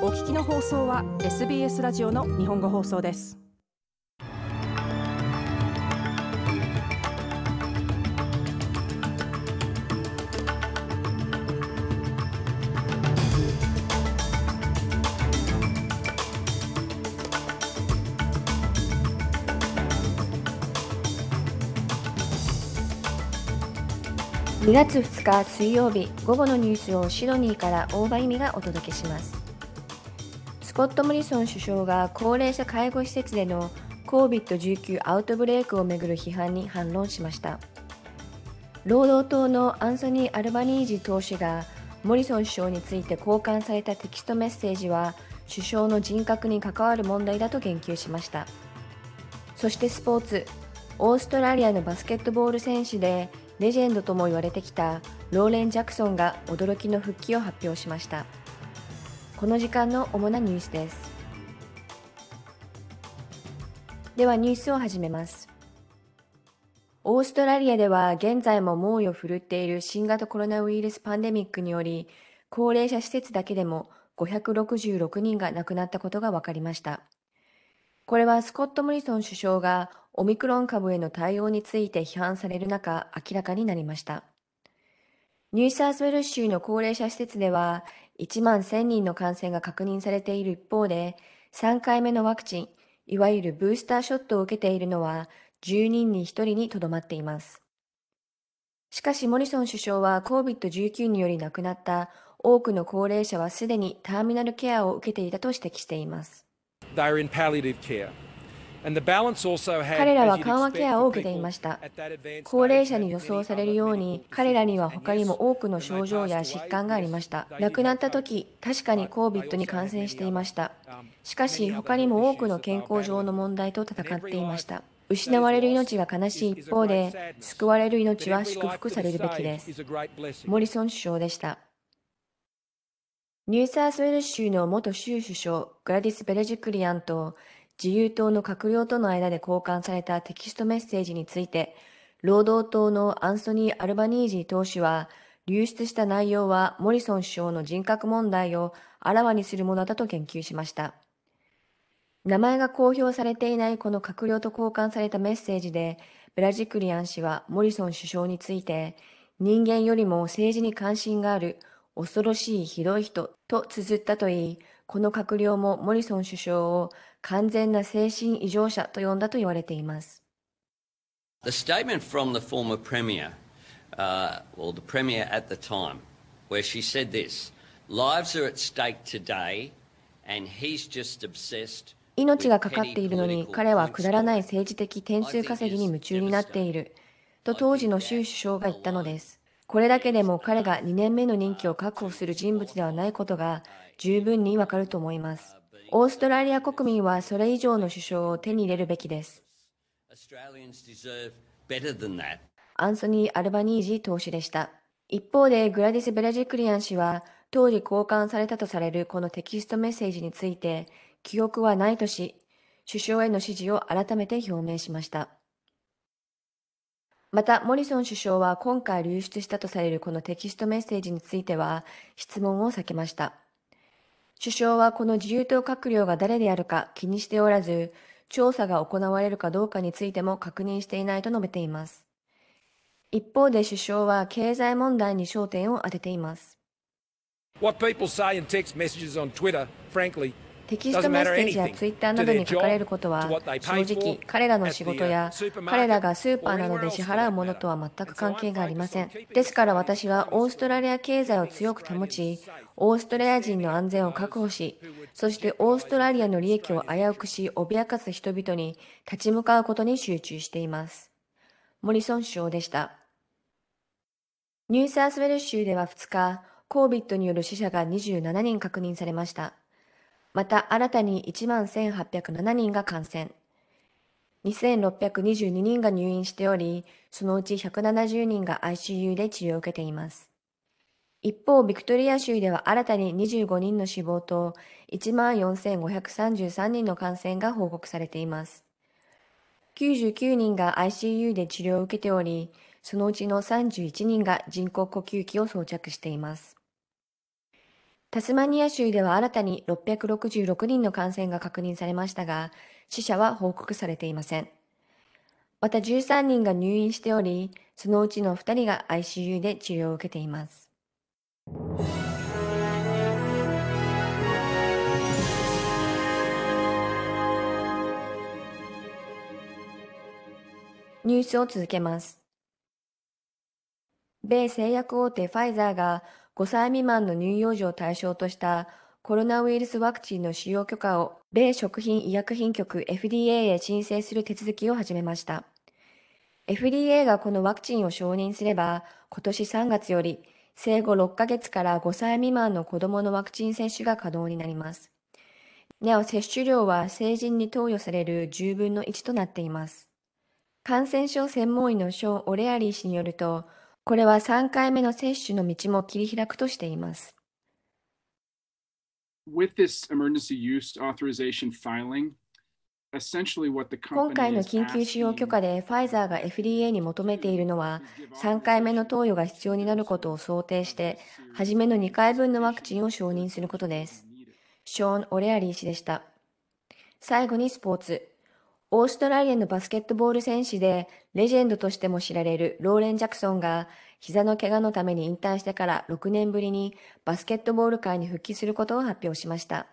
お聞きの放送は SBS ラジオの日本語放送です。2月2日水曜日午後のニュースをシドニーから大場意味がお届けします。コット・モリソン首相が高齢者介護施設での COVID-19 アウトブレイクをめぐる批判に反論しました。労働党のアンソニー・アルバニージ党首がモリソン首相について交換されたテキストメッセージは首相の人格に関わる問題だと言及しました。そしてスポーツオーストラリアのバスケットボール選手でレジェンドとも言われてきたローレン・ジャクソンが驚きの復帰を発表しました。この時間の主なニュースです。ではニュースを始めます。オーストラリアでは現在も猛威を振るっている新型コロナウイルスパンデミックにより高齢者施設だけでも566人が亡くなったことが分かりました。これはスコット・モリソン首相がオミクロン株への対応について批判される中、明らかになりました。ニューサースウェル州の高齢者施設では、1万1000人の感染が確認されている一方で、3回目のワクチン、いわゆるブースターショットを受けているのは、10人に1人にとどまっています。しかし、モリソン首相は COVID-19 により亡くなった多くの高齢者はすでにターミナルケアを受けていたと指摘しています。彼らは緩和ケアを受けていました。高齢者に予想されるように、彼らには他にも多くの症状や疾患がありました。亡くなった時、確かに COVID に感染していました。しかし、他にも多くの健康上の問題と戦っていました。失われる命が悲しい一方で、救われる命は祝福されるべきです。モリソン首相でした。ニューサースウェル州の元州首相グラディス・ベレジクリアンと自由党の閣僚との間で交換されたテキストメッセージについて、労働党のアンソニー・アルバニージー党首は、流出した内容はモリソン首相の人格問題をあらわにするものだと言及しました。名前が公表されていないこの閣僚と交換されたメッセージで、ベラジクリアン氏はモリソン首相について、人間よりも政治に関心がある恐ろしいひどい人と綴ったといい、この閣僚もモリソン首相を完全な精神異常者と呼んだと言われています。The statement from the former premier, uh, well, the premier at the time, where she said this Lives are at stake today, and he's just obsessed 命がかかっているのに彼はくだらない政治的点数稼ぎに夢中になっていると当時の州首相が言ったのです。これだけでも彼が2年目の任期を確保する人物ではないことが十分にわかると思います。オーストラリア国民はそれ以上の首相を手に入れるべきです。アンソニー・アルバニージー党首でした。一方でグラディス・ベラジクリアン氏は当時交換されたとされるこのテキストメッセージについて記憶はないとし、首相への支持を改めて表明しました。また、モリソン首相は今回流出したとされるこのテキストメッセージについては質問を避けました。首相はこの自由党閣僚が誰であるか気にしておらず、調査が行われるかどうかについても確認していないと述べています。一方で首相は経済問題に焦点を当てています。What people say in text messages on Twitter, frankly, テキストメッセージやツイッターなどに書かれることは正直彼らの仕事や彼らがスーパーなどで支払うものとは全く関係がありません。ですから私はオーストラリア経済を強く保ちオーストラリア人の安全を確保しそしてオーストラリアの利益を危うくし脅かす人々に立ち向かうことに集中しています。モリソン首相でした。ニューサースウェル州では2日 COVID による死者が27人確認されましたまた新たに1万1807人が感染。2622人が入院しており、そのうち170人が ICU で治療を受けています。一方、ビクトリア州では新たに25人の死亡と14,533人の感染が報告されています。99人が ICU で治療を受けており、そのうちの31人が人工呼吸器を装着しています。タスマニア州では新たに666人の感染が確認されましたが、死者は報告されていません。また13人が入院しており、そのうちの2人が ICU で治療を受けています。ニュースを続けます。米製薬大手ファイザーが5歳未満の乳幼児を対象としたコロナウイルスワクチンの使用許可を米食品医薬品局 FDA へ申請する手続きを始めました。FDA がこのワクチンを承認すれば、今年3月より生後6ヶ月から5歳未満の子供のワクチン接種が可能になります。なお接種量は成人に投与される10分の1となっています。感染症専門医のショーン・オレアリー氏によると、これは3回目の接種の道も切り開くとしています。With this emergency use authorization filing, 今回の緊急使用許可でファイザーが FDA に求めているのは3回目の投与が必要になることを想定して初めの2回分のワクチンを承認することです。ショーン・オレアリー氏でした。最後にスポーツ。オーストラリアのバスケットボール選手で、レジェンドとしても知られるローレン・ジャクソンが、膝の怪我のために引退してから6年ぶりにバスケットボール界に復帰することを発表しました。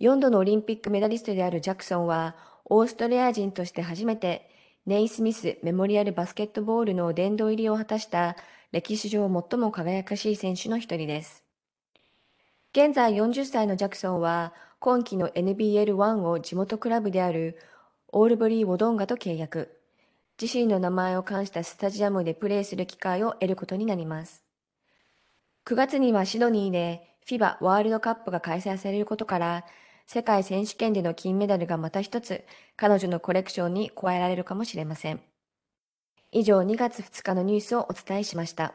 4度のオリンピックメダリストであるジャクソンは、オーストラリア人として初めて、ネイスミスメモリアルバスケットボールの殿堂入りを果たした歴史上最も輝かしい選手の一人です。現在40歳のジャクソンは、今季の NBL1 を地元クラブであるオールブリー・ウォドンガと契約。自身の名前を冠したスタジアムでプレーする機会を得ることになります。9月にはシドニーで FIBA ワールドカップが開催されることから、世界選手権での金メダルがまた一つ彼女のコレクションに加えられるかもしれません。以上2月2日のニュースをお伝えしました。